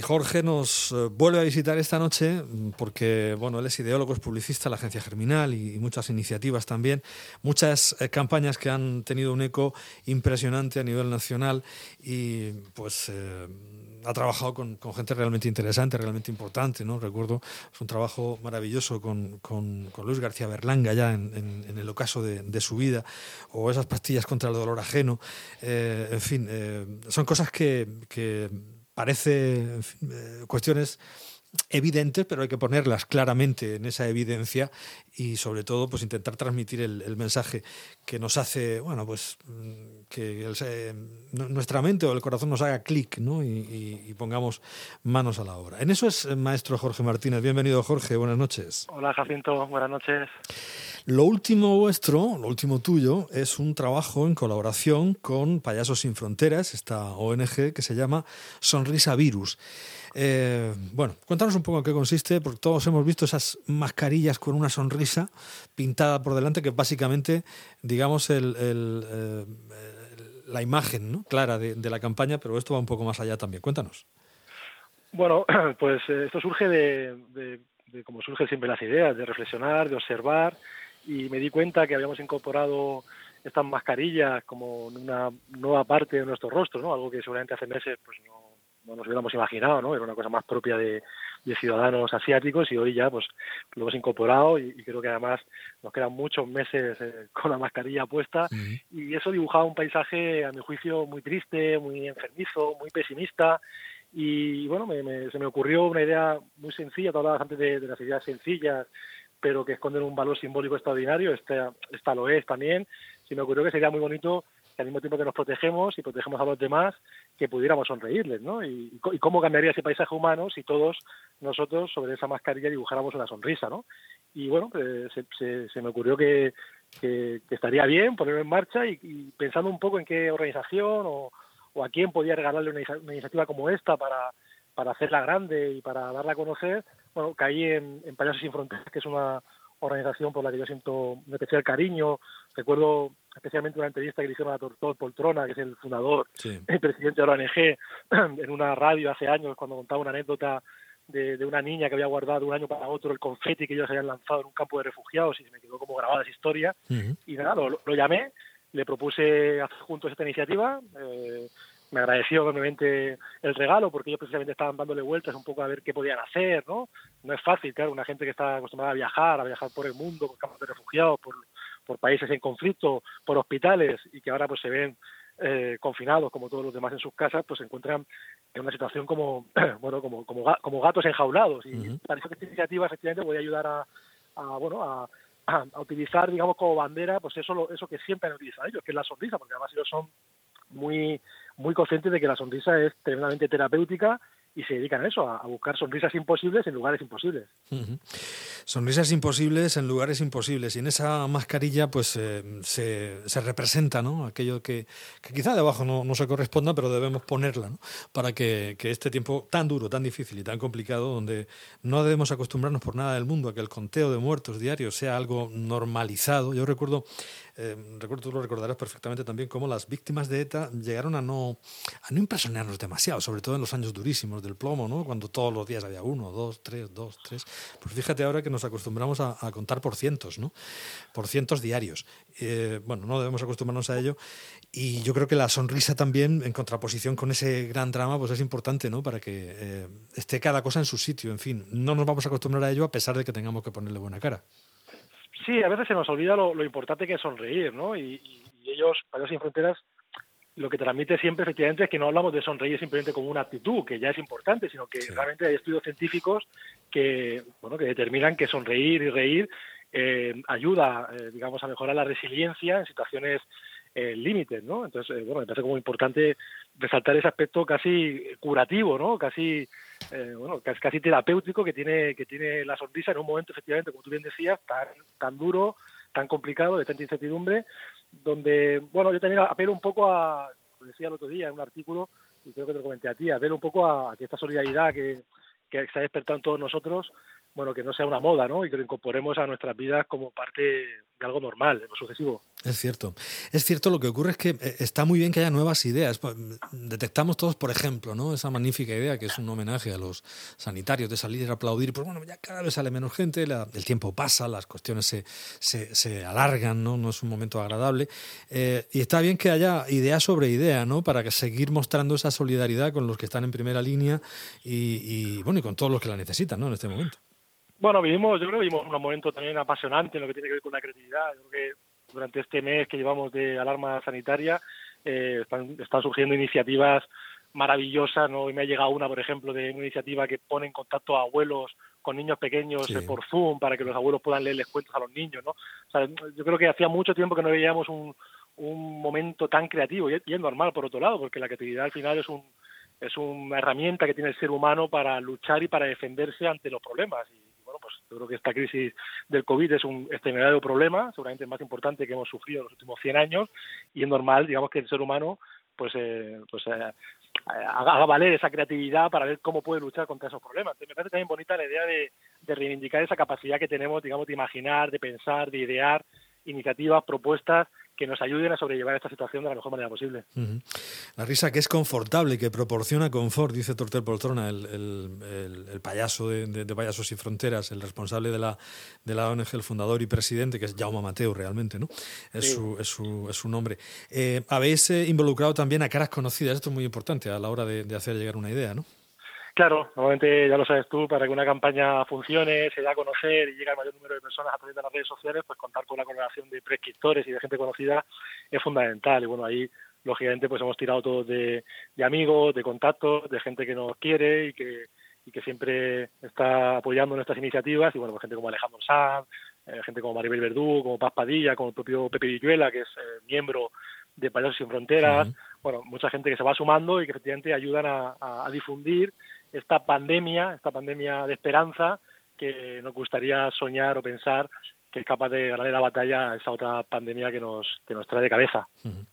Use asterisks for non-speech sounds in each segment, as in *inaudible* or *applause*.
Jorge nos eh, vuelve a visitar esta noche mm, porque, bueno, él es ideólogo, es publicista, la agencia Germinal y, muchas iniciativas también, muchas eh, campañas que han tenido un eco impresionante a nivel nacional y, pues, eh, ha trabajado con, gente realmente interesante, realmente importante, ¿no? Recuerdo, es un trabajo maravilloso con, con, Luis García Berlanga ya en, el ocaso de, su vida, o esas pastillas contra el dolor ajeno, en fin, son cosas que, que parece eh, cuestiones evidentes, pero hay que ponerlas claramente en esa evidencia y sobre todo pues intentar transmitir el, mensaje que nos hace, bueno, pues mm, que nuestra mente o el corazón nos haga clic ¿no? Y, pongamos manos a la obra. En eso es eh, maestro Jorge Martínez. Bienvenido Jorge, buenas noches. Hola Jacinto, buenas noches. Lo último vuestro, lo último tuyo, es un trabajo en colaboración con Payasos Sin Fronteras, esta ONG que se llama Sonrisa Virus. Eh, bueno, cuéntanos un poco en qué consiste, porque todos hemos visto esas mascarillas con una sonrisa pintada por delante, que básicamente, digamos, el, eh, la imagen ¿no? clara de, la campaña, pero esto va un poco más allá también. Cuéntanos. Bueno, *clears throat* pues eh, esto surge de, de, como surgen siempre las ideas, de reflexionar, de observar y me di cuenta que habíamos incorporado estas mascarillas como una nueva parte de nuestro rostro, ¿no? Algo que seguramente hace meses pues no, no nos hubiéramos imaginado, ¿no? Era una cosa más propia de, ciudadanos asiáticos y hoy ya pues lo hemos incorporado y, creo que además nos quedan muchos meses eh, con la mascarilla puesta y eso dibujaba un paisaje a mi juicio muy triste, muy enfermizo, muy pesimista y bueno, me, se me ocurrió una idea muy sencilla, tú hablabas antes de, de las ideas sencillas pero que esconden un valor simbólico extraordinario, esta, esta lo es también, se me ocurrió que sería muy bonito que al mismo tiempo que nos protegemos y protegemos a los demás, que pudiéramos sonreírles, ¿no? Y, cómo cambiaría ese paisaje humano si todos nosotros sobre esa mascarilla dibujáramos una sonrisa, ¿no? Y bueno, pues, se, se, me ocurrió que, que, estaría bien ponerlo en marcha y, pensando un poco en qué organización o, o a quién podía regalarle una, una iniciativa como esta para, para hacerla grande y para darla a conocer, bueno, caí en, en Payasos Sin Fronteras, que es una organización por la que yo siento un especial cariño. Recuerdo especialmente una entrevista que le hicieron a Tortor Poltrona, que es el fundador, el presidente de la ONG, *clears throat* en una radio hace años, cuando contaba una anécdota de, de, una niña que había guardado un año para otro el confeti que ellos habían lanzado en un campo de refugiados y se me quedó como grabada esa historia. Y nada, lo, lo, llamé, le propuse hacer juntos esta iniciativa. Eh, me agradeció enormemente el regalo porque ellos precisamente estaban dándole vueltas un poco a ver qué podían hacer, ¿no? No es fácil, claro, una gente que está acostumbrada a viajar, a viajar por el mundo, por campos de refugiados, por, por países en conflicto, por hospitales y que ahora pues se ven eh, confinados como todos los demás en sus casas, pues se encuentran en una situación como, *clears throat* bueno, como, como, como gatos enjaulados y uh parece que esta iniciativa efectivamente puede ayudar a, a bueno, a, *clears throat* a, utilizar, digamos, como bandera, pues eso, eso que siempre han utilizado ellos, que es la sonrisa, porque además ellos son muy muy conscientes de que la sonrisa es tremendamente terapéutica y se dedican a eso, a, buscar sonrisas imposibles en lugares imposibles. Sonrisas imposibles en lugares imposibles. Y en esa mascarilla pues eh, se, se, representa ¿no? aquello que, que quizá de abajo no, no, se corresponda, pero debemos ponerla ¿no? para que, que, este tiempo tan duro, tan difícil y tan complicado, donde no debemos acostumbrarnos por nada del mundo a que el conteo de muertos diarios sea algo normalizado. Yo recuerdo eh, recuerdo, tú lo recordarás perfectamente también, cómo las víctimas de ETA llegaron a no, a no impresionarnos demasiado, sobre todo en los años durísimos del plomo, ¿no? cuando todos los días había uno, dos, tres, dos, tres. Pues fíjate ahora que nos acostumbramos a, contar por cientos, ¿no? por cientos diarios. Eh, bueno, no debemos acostumbrarnos a ello. Y yo creo que la sonrisa también, en contraposición con ese gran drama, pues es importante ¿no? para que eh, esté cada cosa en su sitio. En fin, no nos vamos a acostumbrar a ello a pesar de que tengamos que ponerle buena cara. Sí, a veces se nos olvida lo, importante que es sonreír, ¿no? Y, y ellos, Payasos Sin Fronteras, lo que transmite siempre efectivamente es que no hablamos de sonreír simplemente como una actitud, que ya es importante, sino que realmente hay estudios científicos que, bueno, que determinan que sonreír y reír eh, ayuda, eh, digamos, a mejorar la resiliencia en situaciones eh, límites, ¿no? Entonces, eh, bueno, me parece como importante resaltar ese aspecto casi curativo, ¿no? Casi, eh, bueno, casi, terapéutico que tiene que tiene la sonrisa en un momento, efectivamente, como tú bien decías, tan, tan duro, tan complicado, de tanta incertidumbre, donde, bueno, yo también apelo un poco a, como decía el otro día en un artículo, y creo que te lo comenté a ti, apelo un poco a, que esta solidaridad que, se ha despertado en todos nosotros, bueno, que no sea una moda, ¿no? Y que lo incorporemos a nuestras vidas como parte de algo normal, de lo sucesivo. Es cierto. Es cierto, lo que ocurre es que eh, está muy bien que haya nuevas ideas. Pues, detectamos todos, por ejemplo, ¿no? esa magnífica idea que es un homenaje a los sanitarios de salir a aplaudir. Pues bueno, ya cada vez sale menos gente, el tiempo pasa, las cuestiones se, se, se alargan, ¿no? no es un momento agradable. Eh, y está bien que haya idea sobre idea, ¿no? Para seguir mostrando esa solidaridad con los que están en primera línea y, y bueno, y con todos los que la necesitan, ¿no? En este momento. Bueno, vivimos, yo creo que vivimos un momento también apasionante en lo que tiene que ver con la creatividad. Yo durante este mes que llevamos de alarma sanitaria eh, están, están surgiendo iniciativas maravillosas, ¿no? Y me ha llegado una, por ejemplo, de una iniciativa que pone en contacto a abuelos con niños pequeños eh, por Zoom para que los abuelos puedan leerles cuentos a los niños, ¿no? O sea, yo creo que hacía mucho tiempo que no veíamos un, un momento tan creativo y es, y es normal por otro lado, porque la creatividad al final es un es una herramienta que tiene el ser humano para luchar y para defenderse ante los problemas. Y yo creo que esta crisis del COVID es un extraordinario problema, seguramente el más importante que hemos sufrido en los últimos 100 años, y es normal, digamos, que el ser humano pues, eh, pues eh, haga valer esa creatividad para ver cómo puede luchar contra esos problemas. Entonces, me parece también bonita la idea de, de reivindicar esa capacidad que tenemos, digamos, de imaginar, de pensar, de idear iniciativas, propuestas que nos ayuden a sobrellevar esta situación de la mejor manera posible. Uh -huh. La risa que es confortable, que proporciona confort, dice Tortel Poltrona, el, el, el, el payaso de, de, de, Payasos Sin Fronteras, el responsable de la, de la ONG, el fundador y presidente, que es Jaume Mateo realmente, ¿no? Es, sí. su, es, su, es su nombre. Eh, habéis eh, involucrado también a caras conocidas, esto es muy importante a la hora de, de hacer llegar una idea, ¿no? Claro, normalmente ya lo sabes tú, para que una campaña funcione, se dé a conocer y llegue al mayor número de personas a través de las redes sociales, pues contar con la colaboración de prescriptores y de gente conocida es fundamental. Y bueno, ahí lógicamente pues hemos tirado todos de, de amigos, de contactos, de gente que nos quiere y que, y que siempre está apoyando nuestras iniciativas y bueno, pues gente como Alejandro Sanz, eh, gente como Maribel Verdú, como Paz Padilla, como el propio Pepe Villuela, que es eh, miembro de Payasos Sin Fronteras, uh -huh. bueno, mucha gente que se va sumando y que efectivamente ayudan a, a, a difundir esta pandemia, esta pandemia de esperanza que nos gustaría soñar o pensar que es capaz de ganar la batalla a esa otra pandemia que nos, que nos trae de cabeza.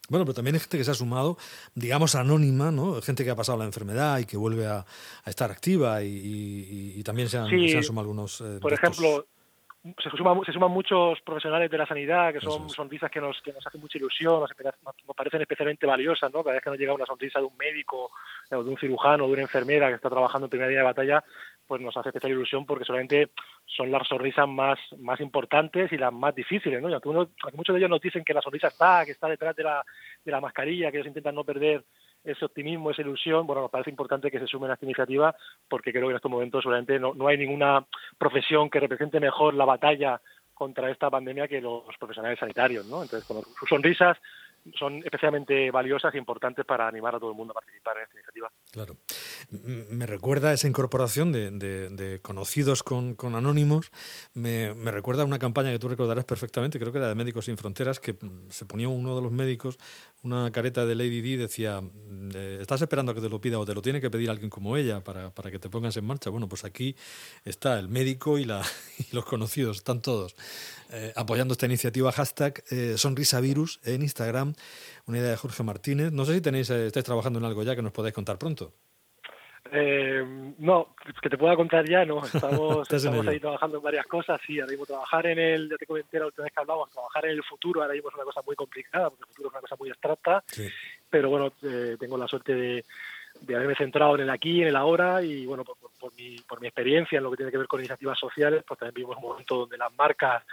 Bueno, pero también hay gente que se ha sumado, digamos, anónima, ¿no? Gente que ha pasado la enfermedad y que vuelve a, a estar activa y, y, y, también se han, sí, se han sumado algunos... Eh, por ejemplo, se suman, se suman muchos profesionales de la sanidad que son sonrisas que nos, que nos hacen mucha ilusión, nos, nos, parecen especialmente valiosas, ¿no? Cada vez que nos llega una sonrisa de un médico, o de un cirujano, o de una enfermera que está trabajando en primera línea de batalla, pues nos hace especial ilusión porque solamente son las sonrisas más, más importantes y las más difíciles, ¿no? Y aunque, uno, aunque muchos de ellos nos dicen que la sonrisa está, que está detrás de la, de la mascarilla, que ellos intentan no perder ese optimismo, esa ilusión, bueno, nos parece importante que se sumen a esta iniciativa porque creo que en estos momentos seguramente no, no hay ninguna profesión que represente mejor la batalla contra esta pandemia que los profesionales sanitarios, ¿no? Entonces, sus sonrisas son especialmente valiosas e importantes para animar a todo el mundo a participar en esta iniciativa. Claro. Me recuerda esa incorporación de, de, conocidos con, con anónimos, me, me, recuerda una campaña que tú recordarás perfectamente, creo que era de Médicos Sin Fronteras, que se ponía uno de los médicos una careta de Lady D decía, eh, estás esperando a que te lo pida o te lo tiene que pedir alguien como ella para, para que te pongas en marcha. Bueno, pues aquí está el médico y, la, *laughs* y los conocidos, están todos eh, apoyando esta iniciativa. Hashtag eh, Sonrisavirus en Instagram, una idea de Jorge Martínez. No sé si tenéis, eh, estáis trabajando en algo ya que nos podáis contar pronto. Eh, no, que te pueda contar ya, no. *laughs* Estamos, estamos ahí trabajando en varias cosas. Sí, ahora mismo trabajar en el, ya te comenté la última vez que hablamos, trabajar en el futuro ahora mismo es una cosa muy complicada, porque el futuro es una cosa muy abstracta. Sí. Pero bueno, eh, tengo la suerte de, de, haberme centrado en el aquí, en el ahora, y bueno, por, por, mi, por mi experiencia en lo que tiene que ver con iniciativas sociales, pues también vivimos un momento donde las marcas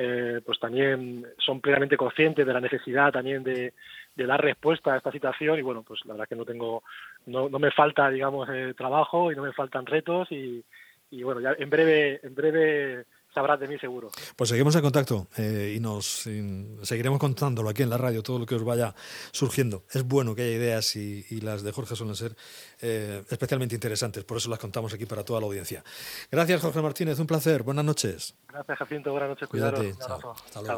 eh, pues también son plenamente conscientes de la necesidad también de, de, dar respuesta a esta situación y bueno, pues la verdad que no tengo, no, no me falta, digamos, eh, trabajo y no me faltan retos y, y bueno, ya en breve, en breve sabrás de mí seguro. Pues seguimos en contacto eh, y nos y seguiremos contándolo aquí en la radio, todo lo que os vaya surgiendo. Es bueno que haya ideas y, y las de Jorge suelen ser eh, especialmente interesantes, por eso las contamos aquí para toda la audiencia. Gracias, Jorge Martínez, un placer, buenas noches. Gracias, Jacinto, buenas noches, cuidaros. Cuídate, chao. Hasta luego. Chao.